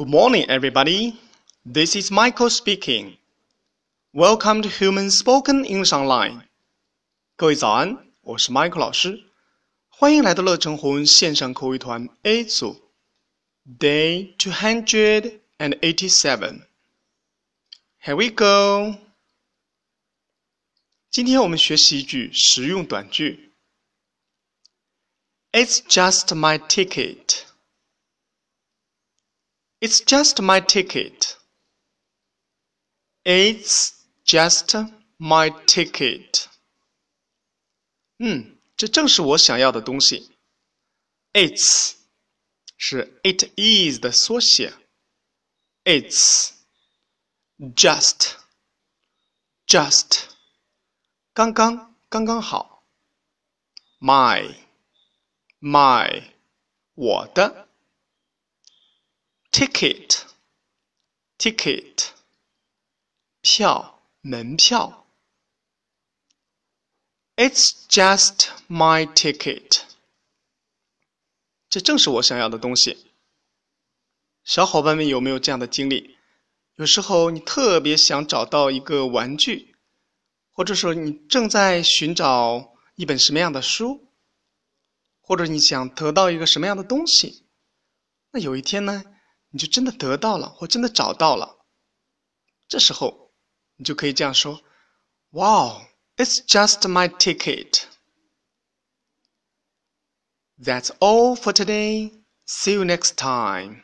Good morning, everybody. This is Michael speaking. Welcome to Human Spoken English Online. 各位早安，我是 Michael 老师，欢迎来到乐成魂线上口语团 A 组，Day two hundred and eighty-seven. Here we go. 今天我们学习一句实用短句。It's just my ticket. It's just my ticket. It's just my ticket. 嗯，这正是我想要的东西。It's 是 it is 的缩写。It's just just 刚刚刚刚好。My my 我的。 Ticket ticket 票门票。It's just my ticket。这正是我想要的东西。小伙伴们有没有这样的经历？有时候你特别想找到一个玩具，或者说你正在寻找一本什么样的书，或者你想得到一个什么样的东西，那有一天呢？你就真的得到了，或真的找到了，这时候你就可以这样说：“Wow, it's just my ticket.” That's all for today. See you next time.